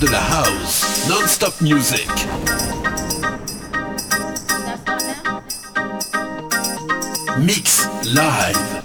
de la house, non-stop music. Mix live.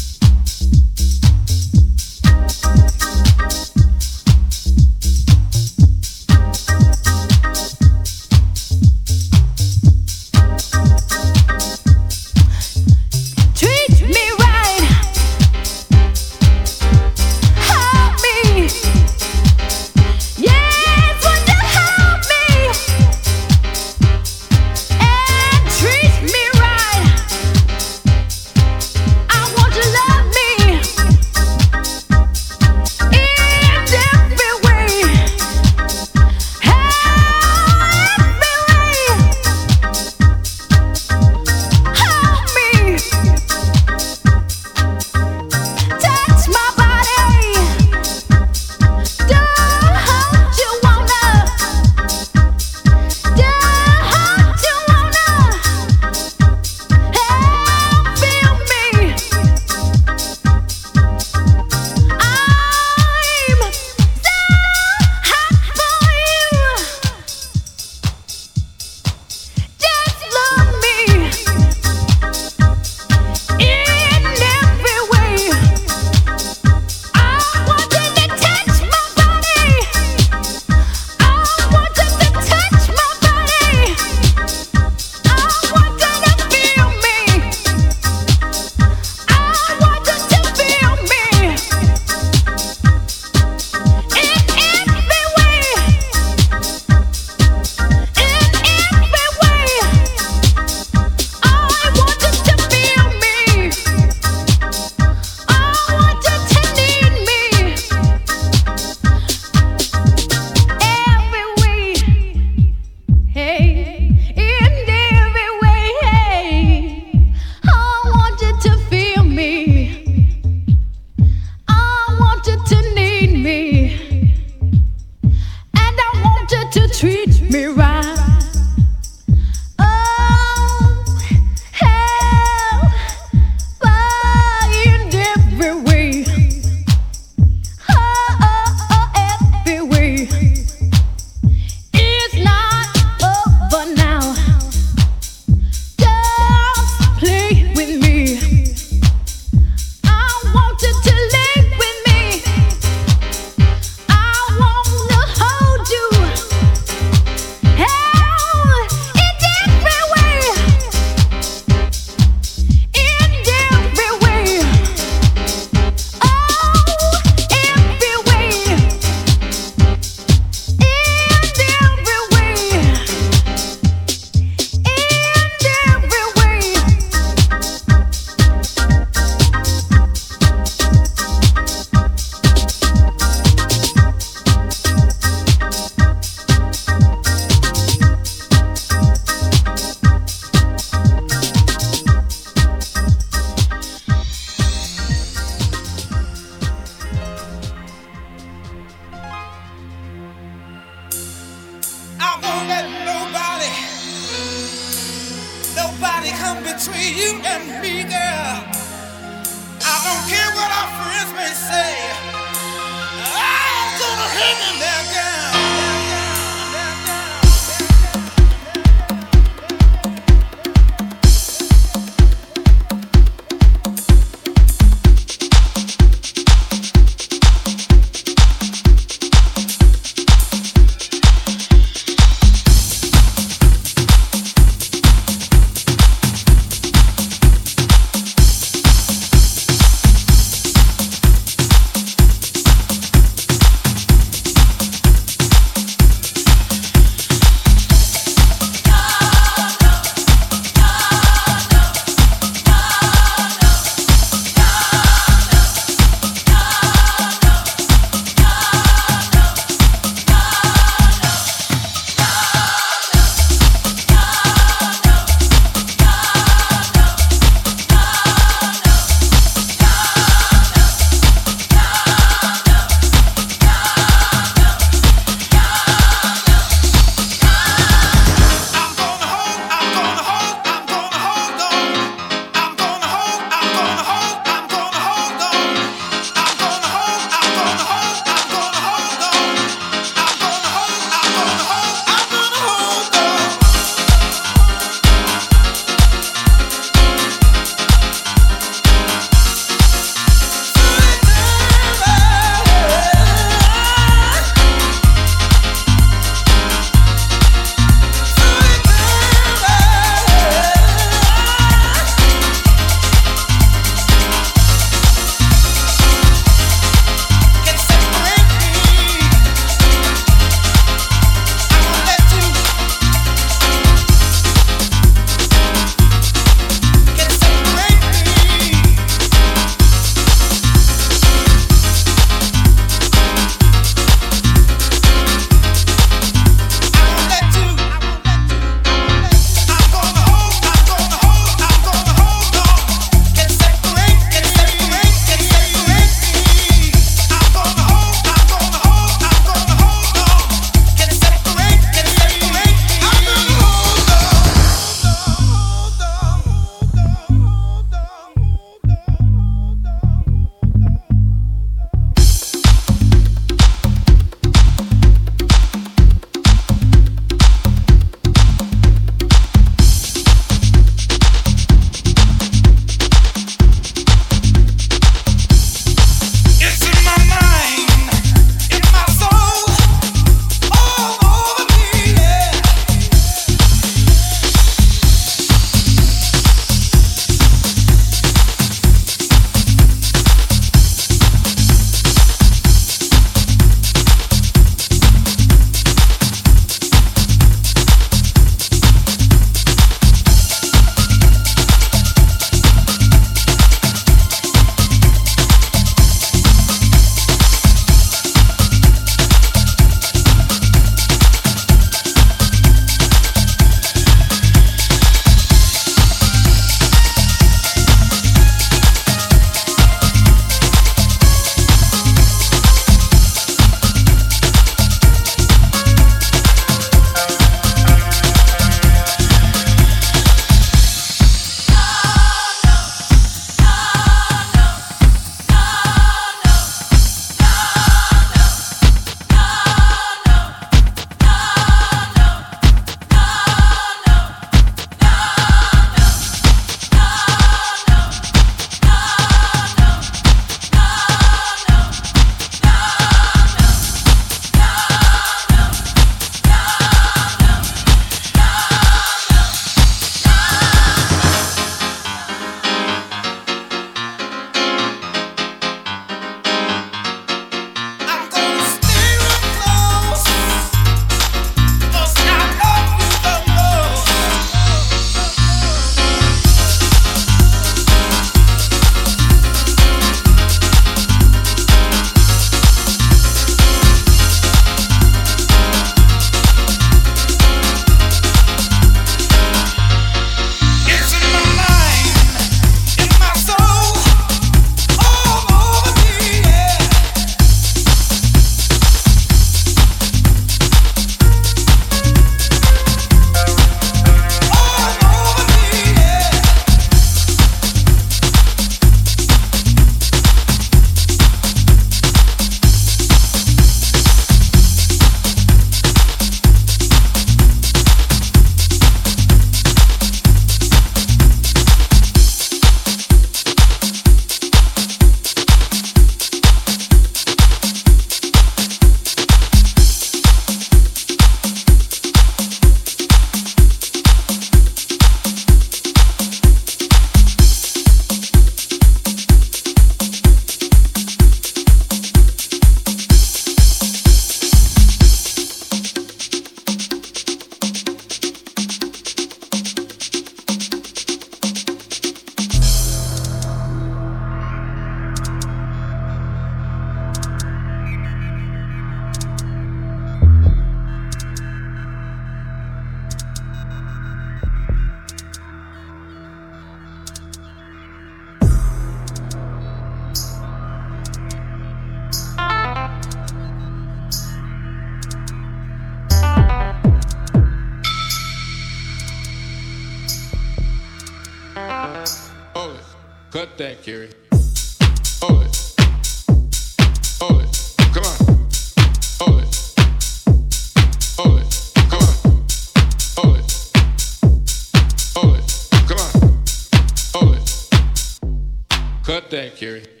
It. Cut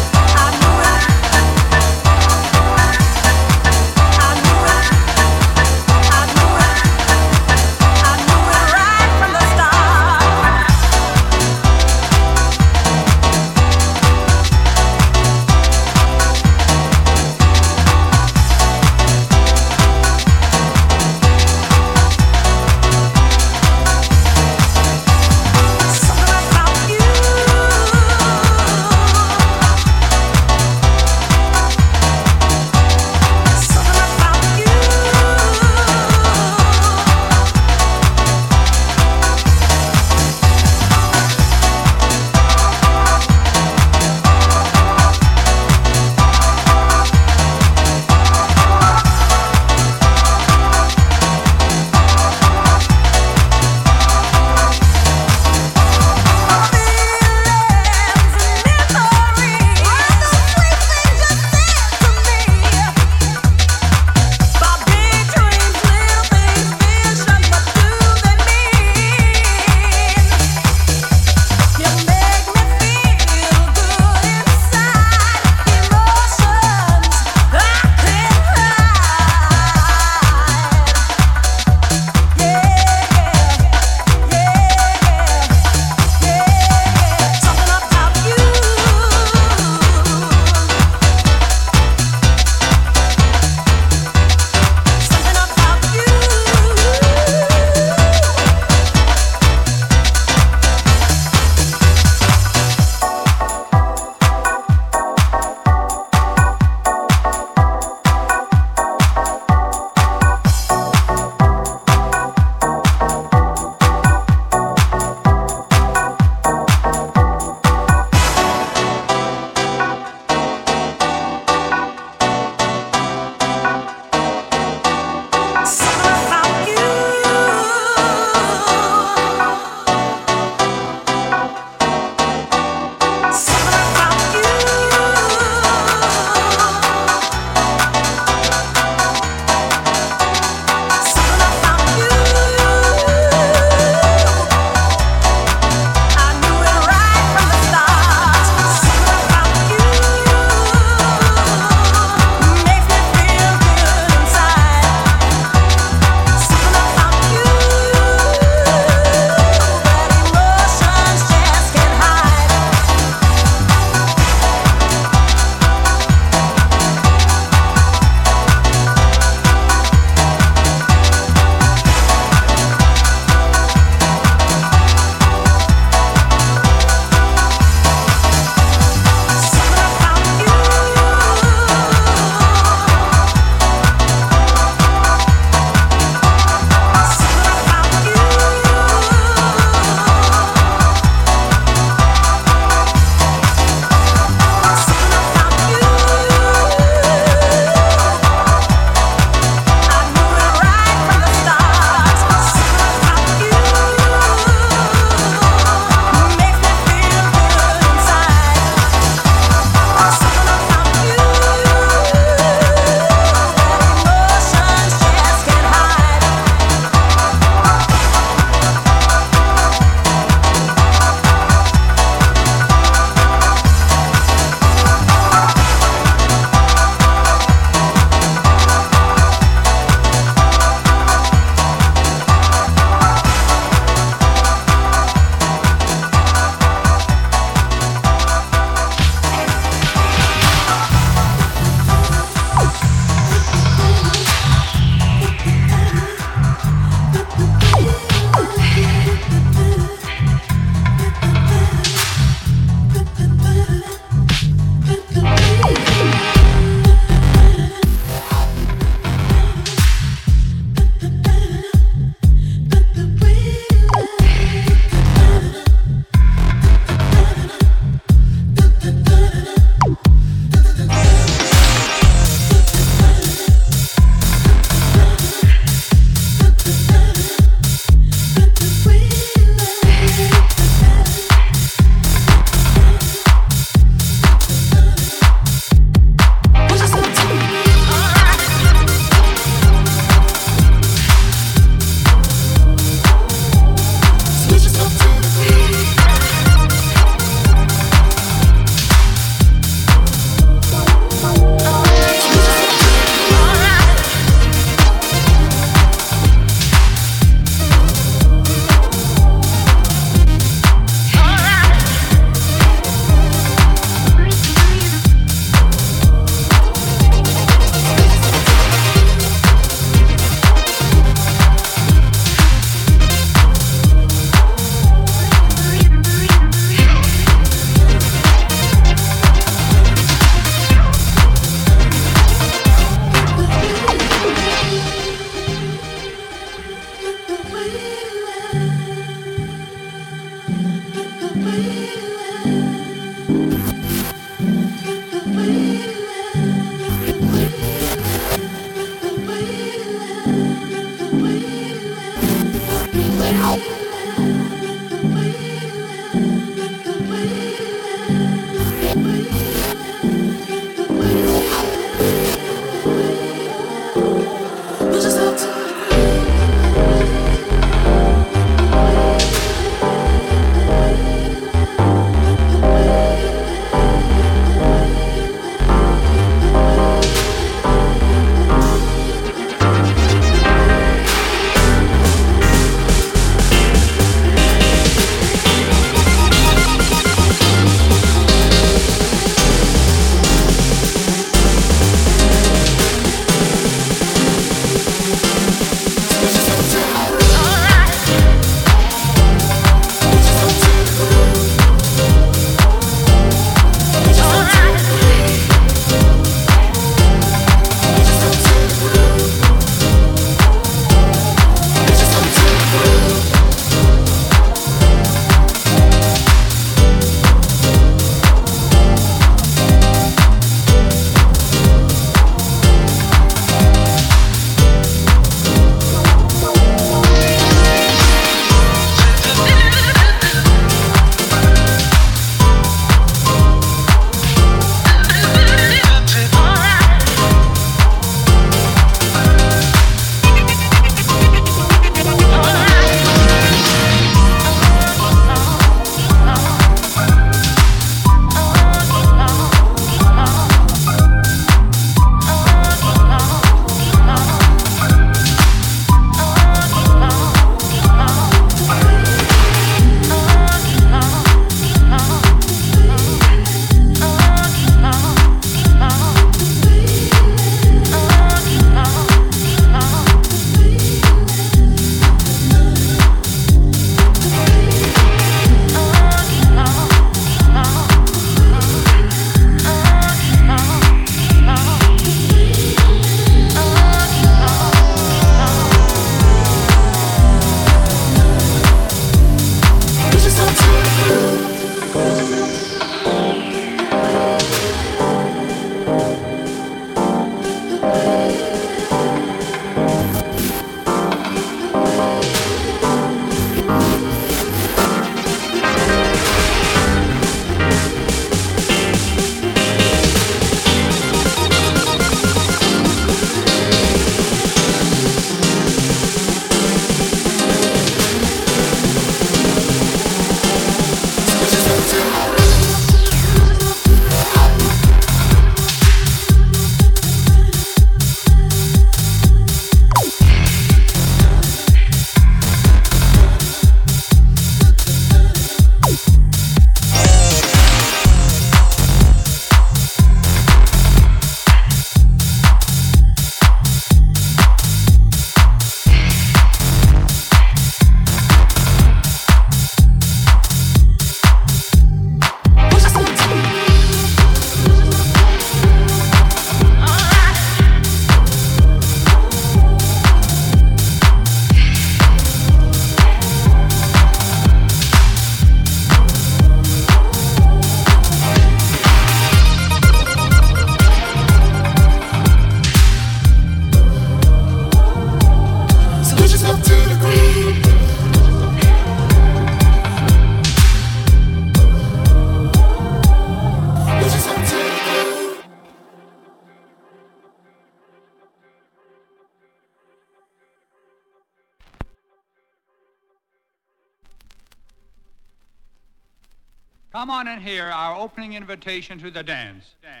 Come on and hear our opening invitation to the dance. Dance.